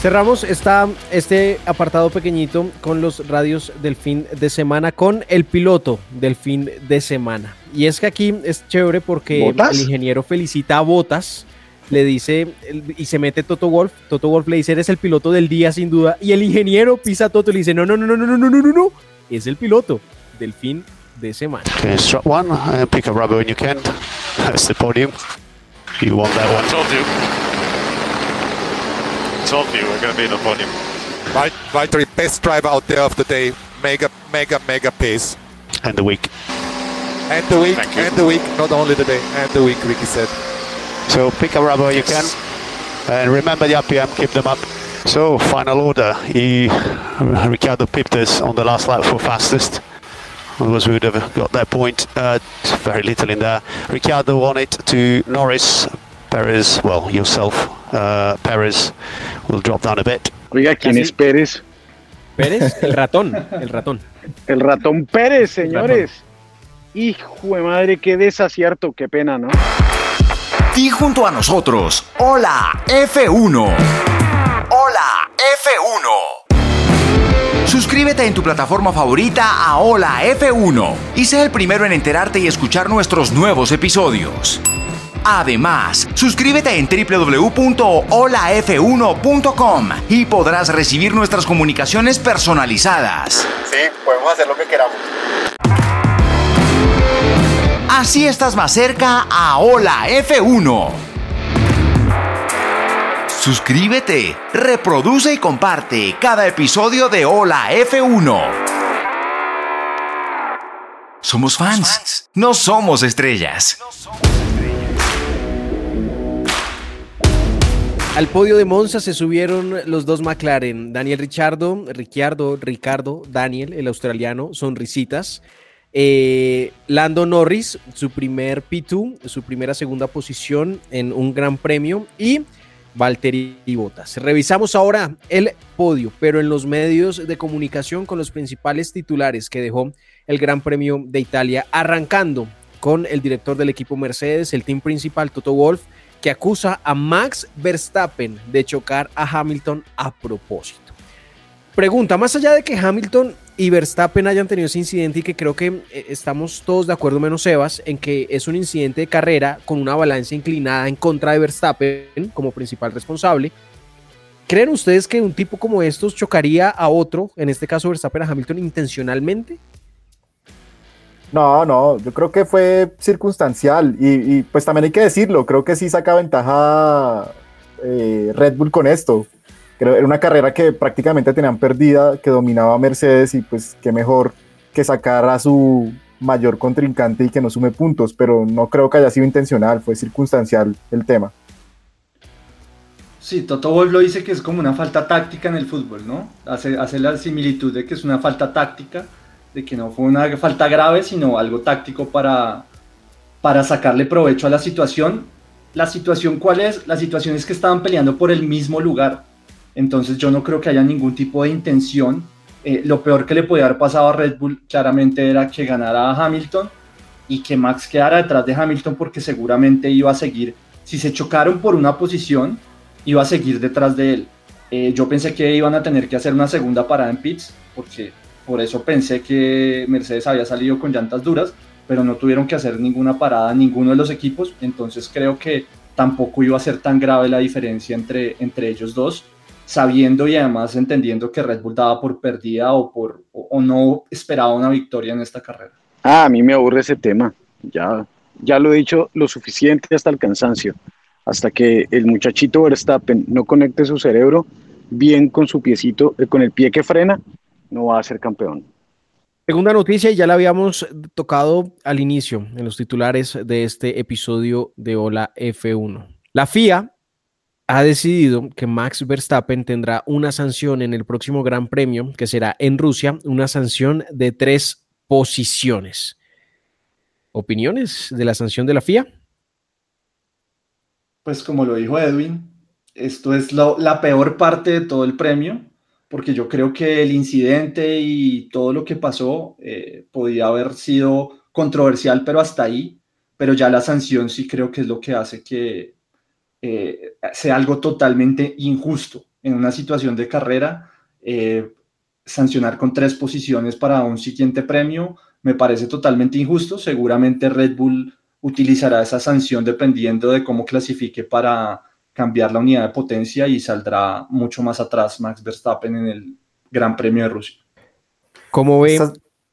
S1: Cerramos esta, este apartado pequeñito con los radios del fin de semana, con el piloto del fin de semana. Y es que aquí es chévere porque el ingeniero felicita a Botas, le dice, y se mete Toto Wolf, Toto Wolf le dice, eres el piloto del día sin duda, y el ingeniero pisa a Toto y le dice, no, no, no, no, no, no, no, no, no, no, es el piloto del fin de semana.
S11: Okay, strut one and pick a rubber when you can. That's the podium. You want that one.
S9: Told you. Told you we're going to be in the podium.
S7: Valtteri, best driver out there of the day. Mega, mega, mega pace.
S11: And the week.
S7: And the week,
S9: Thank you.
S7: and the week, not only the day, and the week, Ricky said.
S11: So pick a rubber you can. And remember the RPM, keep them up. So final order. He, Ricciardo pipped us on the last lap for fastest. Otherwise we would have got that point. Uh, very little in there. Ricardo won it to Norris. Perez, well, yourself, uh, Perez will drop down a bit.
S5: Oiga, ¿quién
S1: Así-
S5: es Pérez?
S1: Pérez, el ratón, el ratón.
S5: El ratón Pérez, señores. Hijo de madre, qué desacierto, qué pena, ¿no?
S6: Y junto a nosotros, hola F1. Hola F1. Suscríbete en tu plataforma favorita a Hola F1 y sé el primero en enterarte y escuchar nuestros nuevos episodios. Además, suscríbete en www.holaf1.com y podrás recibir nuestras comunicaciones personalizadas.
S4: Sí, podemos hacer lo que queramos.
S6: Así estás más cerca a Hola F1. Suscríbete, reproduce y comparte cada episodio de Hola F1. Somos fans, no somos estrellas.
S1: Al podio de Monza se subieron los dos McLaren, Daniel Richardo, Ricciardo, Ricardo, Daniel, el australiano, sonrisitas. Eh, Lando Norris, su primer P2, su primera segunda posición en un gran premio y Valtteri Bottas. Revisamos ahora el podio, pero en los medios de comunicación con los principales titulares que dejó el Gran Premio de Italia, arrancando con el director del equipo Mercedes, el team principal Toto Wolff, que acusa a Max Verstappen de chocar a Hamilton a propósito. Pregunta, más allá de que Hamilton y Verstappen hayan tenido ese incidente y que creo que eh, estamos todos de acuerdo menos Sebas en que es un incidente de carrera con una balanza inclinada en contra de Verstappen como principal responsable, ¿creen ustedes que un tipo como estos chocaría a otro, en este caso Verstappen a Hamilton intencionalmente?
S4: No, no, yo creo que fue circunstancial y, pues también hay que decirlo, creo que sí saca ventaja eh, Red Bull con esto. Era una carrera que prácticamente tenían perdida, que dominaba Mercedes y pues qué mejor que sacar a su mayor contrincante y que no sume puntos, pero no creo que haya sido intencional, fue circunstancial el tema.
S2: Sí, Toto Wolff lo dice que es como una falta táctica en el fútbol, ¿no? Hace, hace la similitud de que es una falta táctica, de que no fue una falta grave, sino algo táctico para, para sacarle provecho a la situación. ¿La situación cuál es? La situación es que estaban peleando por el mismo lugar. Entonces yo no creo que haya ningún tipo de intención. Eh, lo peor que le podía haber pasado a Red Bull claramente era que ganara a Hamilton y que Max quedara detrás de Hamilton porque seguramente iba a seguir. Si se chocaron por una posición, iba a seguir detrás de él. Eh, yo pensé que iban a tener que hacer una segunda parada en pits, porque por eso pensé que Mercedes había salido con llantas duras, pero no tuvieron que hacer ninguna parada ninguno de los equipos, entonces creo que tampoco iba a ser tan grave la diferencia entre, entre ellos dos, sabiendo y además entendiendo que Red Bull daba por perdida o, por, o, no esperaba una victoria en esta carrera.
S5: Ah, a mí me aburre ese tema, ya, ya lo he dicho lo suficiente hasta el cansancio hasta que el muchachito Verstappen no conecte su cerebro bien con su piecito, eh, con el pie que frena, no va a ser campeón.
S1: Segunda noticia, ya la habíamos tocado al inicio en los titulares de este episodio de Hola F1. La FIA ha decidido que Max Verstappen tendrá una sanción en el próximo Gran Premio, que será en Rusia, una sanción de tres posiciones. ¿Opiniones de la sanción de la FIA?
S2: pues como lo dijo Edwin, esto es la peor parte de todo el premio, porque yo creo que el incidente y todo lo que pasó eh, podía haber sido controversial, pero hasta ahí, pero ya la sanción sí creo que es lo que hace que eh, sea algo totalmente injusto en una situación de carrera. Eh, sancionar con tres posiciones para un siguiente premio me parece totalmente injusto. Seguramente Red Bull utilizará esa sanción dependiendo de cómo clasifique para cambiar la unidad de potencia y saldrá mucho más atrás Max Verstappen en el Gran Premio de Rusia.
S1: ¿Cómo ve,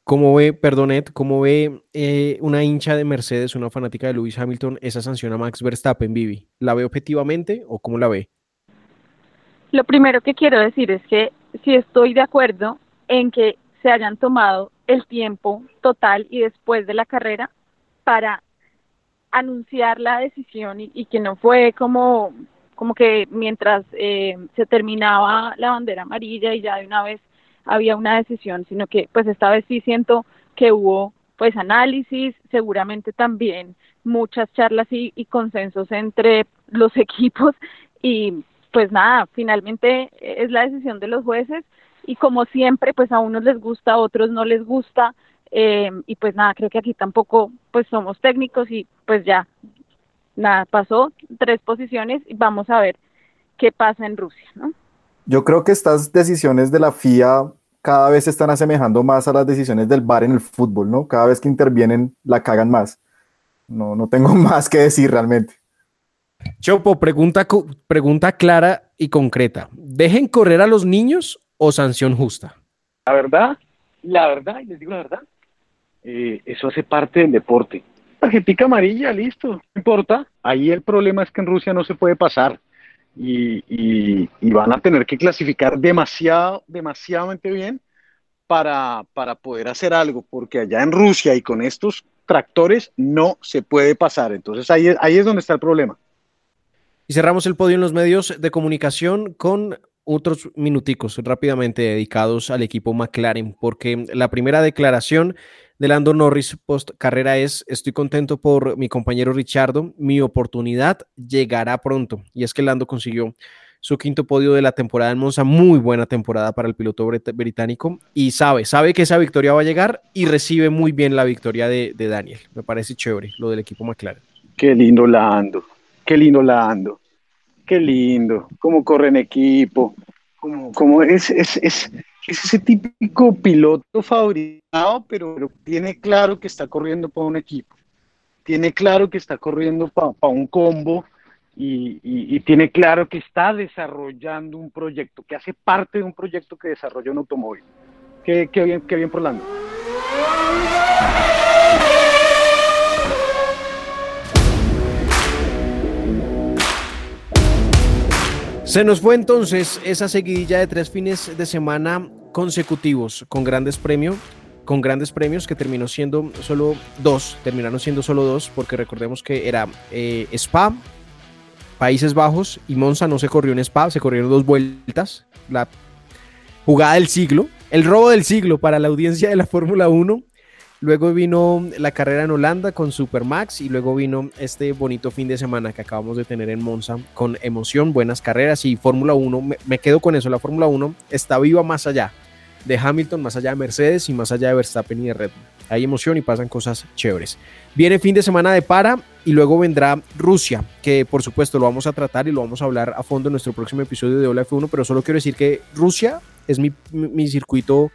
S1: cómo ve perdonet, cómo ve eh, una hincha de Mercedes, una fanática de Lewis Hamilton, esa sanción a Max Verstappen, Vivi? ¿La ve objetivamente o cómo la ve?
S3: Lo primero que quiero decir es que si estoy de acuerdo en que se hayan tomado el tiempo total y después de la carrera para anunciar la decisión y, que no fue como, como que mientras eh, se terminaba la bandera amarilla y ya de una vez había una decisión, sino que pues esta vez sí siento que hubo pues análisis, seguramente también muchas charlas y, y consensos entre los equipos y pues nada, finalmente es la decisión de los jueces y como siempre pues a unos les gusta, a otros no les gusta, eh, y pues nada, creo que aquí tampoco pues somos técnicos y pues ya, nada, pasó tres posiciones y vamos a ver qué pasa en Rusia, ¿no?
S4: Yo creo que estas decisiones de la FIA cada vez se están asemejando más a las decisiones del VAR en el fútbol, ¿no? Cada vez que intervienen la cagan más. No, no tengo más que decir realmente.
S1: Chopo, pregunta, pregunta clara y concreta. ¿Dejen correr a los niños o sanción justa?
S5: La verdad, la verdad, y les digo la verdad, eh, eso hace parte del deporte. Tarjetica amarilla, listo, no importa. Ahí el problema es que en Rusia no se puede pasar y, van a tener que clasificar demasiado, demasiadamente bien para, para poder hacer algo, porque allá en Rusia y con estos tractores no se puede pasar. Entonces ahí, ahí es donde está el problema.
S1: Y cerramos el podio en los medios de comunicación con otros minuticos rápidamente dedicados al equipo McLaren, porque la primera declaración de Lando Norris post carrera es, estoy contento por mi compañero Richardo, mi oportunidad llegará pronto. Y es que Lando consiguió su quinto podio de la temporada en Monza, muy buena temporada para el piloto británico y sabe, sabe que esa victoria va a llegar y recibe muy bien la victoria de, Daniel. Me parece chévere lo del equipo McLaren.
S5: Qué lindo Lando, qué lindo Lando, qué lindo, cómo corre en equipo, cómo, es, es, es es ese típico piloto favorito, pero, tiene claro que está corriendo para un equipo, tiene claro que está corriendo para un combo y, tiene claro que está desarrollando un proyecto, que hace parte de un proyecto que desarrolla un automóvil. Qué, bien, qué bien por Lando.
S1: Se nos fue entonces esa seguidilla de tres fines de semana consecutivos con grandes premios, con grandes premios que terminó siendo solo dos, terminaron siendo solo dos, porque recordemos que era eh, Spa, Países Bajos y Monza no se corrió en Spa, se corrieron dos vueltas. La jugada del siglo, el robo del siglo para la audiencia de la Fórmula 1. Luego vino la carrera en Holanda con Supermax y luego vino este bonito fin de semana que acabamos de tener en Monza con emoción, buenas carreras y Fórmula 1. Me, quedo con eso, la Fórmula 1 está viva más allá de Hamilton, más allá de Mercedes y más allá de Verstappen y de Red Bull. Hay emoción y pasan cosas chéveres. Viene fin de semana de para y luego vendrá Rusia, que por supuesto lo vamos a tratar y lo vamos a hablar a fondo en nuestro próximo episodio de Hola F1, pero solo quiero decir que Rusia es mi- mi circuito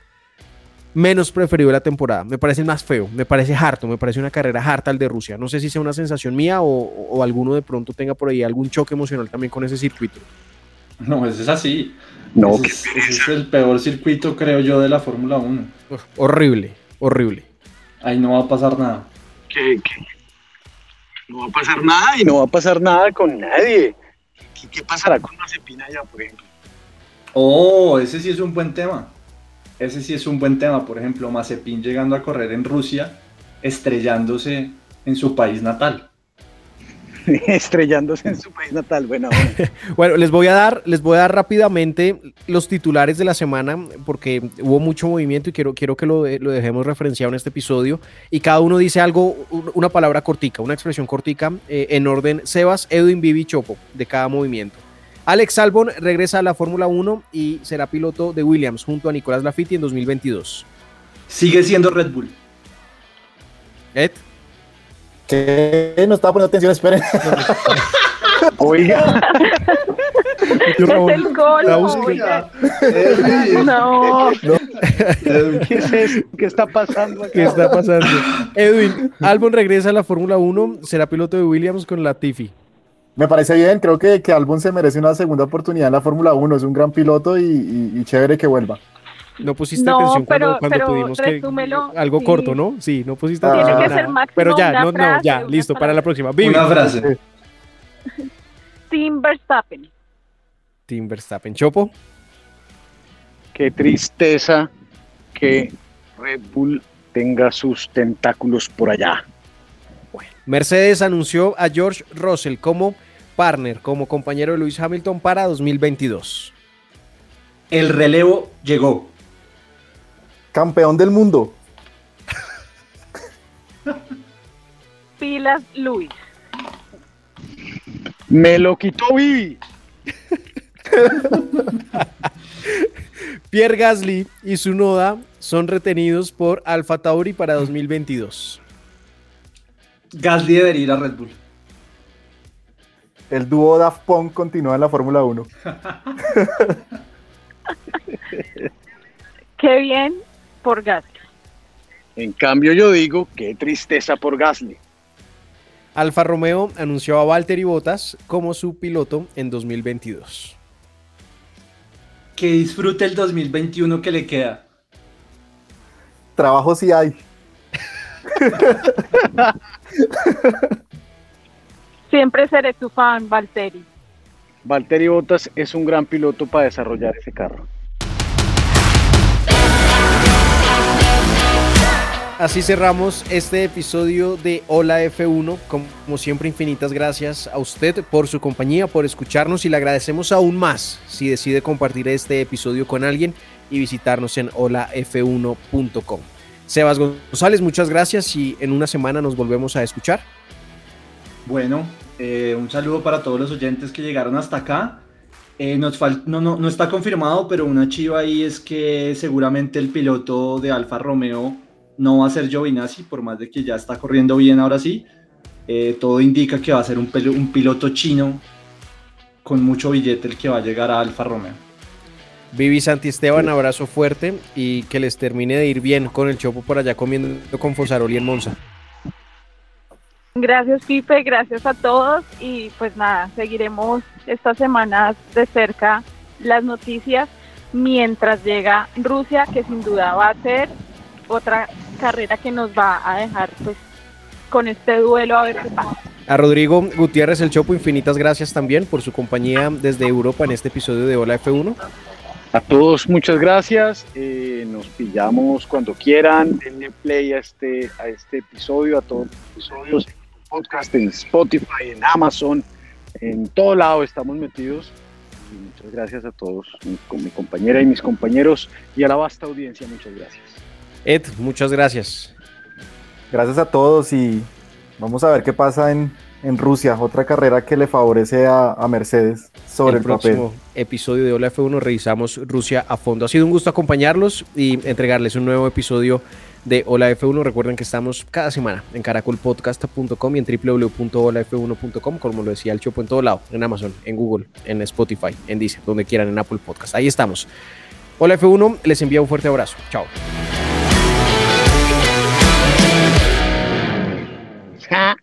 S1: menos preferido de la temporada. Me parece el más feo, me parece harto, me parece una carrera harta el de Rusia. No sé si sea una sensación mía o, o alguno de pronto tenga por ahí algún choque emocional también con ese circuito.
S2: No, ese es así.
S5: No,
S2: ese, es, ese es el peor circuito, creo yo, de la Fórmula 1.
S1: Uf, horrible, horrible.
S2: Ahí no va a pasar nada.
S5: ¿Qué, qué? No va a pasar nada y no va a pasar nada con nadie. ¿Qué, qué pasará con Mazepin allá, por ejemplo?
S2: Oh, ese sí es un buen tema. Ese sí es un buen tema. Por ejemplo, Mazepin llegando a correr en Rusia, estrellándose en su país natal.
S5: Estrellándose en su país natal. Bueno, bueno.
S1: Bueno, les voy a dar, les voy a dar rápidamente los titulares de la semana porque hubo mucho movimiento y quiero, quiero que lo, lo dejemos referenciado en este episodio. Y cada uno dice algo, un- una palabra cortica, una expresión cortica eh, en orden. Sebas, Edwin, Vivi, Chopo de cada movimiento. Alex Albon regresa a la Fórmula 1 y será piloto de Williams junto a Nicolás Latifi en 2022.
S2: Sigue siendo Red Bull.
S1: Ed,
S4: ¿Qué? No estaba poniendo atención, esperen.
S5: Oiga,
S3: Es el gol.
S1: la
S3: oiga.
S2: Edwin.
S3: No.
S5: ¿qué es eso? ¿Qué está pasando acá?
S1: ¿qué está pasando? Edwin, Albon regresa a la Fórmula 1, será piloto de Williams con Latifi.
S4: Me parece bien, creo que, que Albon se merece una segunda oportunidad en la Fórmula 1, es un gran piloto y, y- y chévere que vuelva.
S1: No pusiste
S3: No,
S1: atención cuando,
S3: pero-
S1: cuando
S3: pero
S1: tuvimos que algo
S3: sí.
S1: corto, ¿no? Sí, no pusiste
S4: Tiene
S1: atención.
S4: que
S1: a
S3: ser
S1: nada.
S3: máximo
S1: pero ya,
S3: una
S1: no, no, ya, listo, para la próxima. Vivi.
S2: Una frase.
S3: Team Verstappen.
S1: Team Verstappen. Chopo.
S5: Qué tristeza que Red Bull tenga sus tentáculos por allá.
S1: Mercedes anunció a George Russell como partner, como compañero de Lewis Hamilton para 2022.
S2: El relevo llegó.
S4: Campeón del mundo.
S3: Pilas Luis.
S5: Me lo quitó Vivi.
S1: Pierre Gasly y su Noda son retenidos por Alfa Tauri para 2022.
S2: Gasly debería ir a Red Bull.
S4: El dúo Daft Punk continúa en la Fórmula 1.
S3: Qué bien por Gasly.
S5: En cambio, yo digo, qué tristeza por Gasly.
S1: Alfa Romeo anunció a Valtteri Bottas como su piloto en 2022.
S2: Que disfrute el 2021 que le queda.
S4: Trabajo sí hay.
S3: Siempre seré tu fan, Valtteri.
S5: Valtteri Bottas es un gran piloto para desarrollar ese carro.
S1: Así cerramos este episodio de Hola F1. Como siempre, infinitas gracias a usted por su compañía, por escucharnos y le agradecemos aún más si decide compartir este episodio con alguien y visitarnos en holaf1.com. Sebas González, muchas gracias y en una semana nos volvemos a escuchar.
S2: Bueno, eh, un saludo para todos los oyentes que llegaron hasta acá. Eh, nos no, no, no está confirmado, pero una chiva ahí es que seguramente el piloto de Alfa Romeo no va a ser Giovinazzi, por más de que ya está corriendo bien ahora sí. Eh, todo indica que va a ser un piloto chino con mucho billete el que va a llegar a Alfa Romeo.
S1: Vivi Santi Esteban, abrazo fuerte y que les termine de ir bien con el chopo por allá comiendo con Fosaroli en Monza.
S3: Gracias, Pipe, gracias a todos y pues nada, seguiremos estas semanas de cerca las noticias mientras llega Rusia, que sin duda va a ser otra carrera que nos va a dejar pues con este duelo a ver qué pasa.
S1: A Rodrigo Gutiérrez el Chopo, infinitas gracias también por su compañía desde Europa en este episodio de Hola F1.
S5: A todos muchas gracias. eh, nos pillamos cuando quieran. Denle play a este, a este episodio, a todos los episodios en podcast, en Spotify, en Amazon, En todo lado estamos metidos. Y muchas gracias a todos, con mi compañera y mis compañeros y a la vasta audiencia, muchas gracias.
S1: Ed, muchas gracias.
S4: Gracias a todos y vamos a ver qué pasa en, en Rusia, otra carrera que le favorece a, a Mercedes sobre el,
S1: el próximo
S4: papel.
S1: episodio de Hola F1 revisamos Rusia a fondo. Ha sido un gusto acompañarlos y entregarles un nuevo episodio de Hola F1. Recuerden que estamos cada semana en caracolpodcast.com y en www.holaf1.com, como lo decía el Chopo en todo lado, en Amazon, en Google, en Spotify, en Deezer, donde quieran, en Apple Podcast. Ahí estamos. Hola F1, les envía un fuerte abrazo. Chao.
S5: Ja.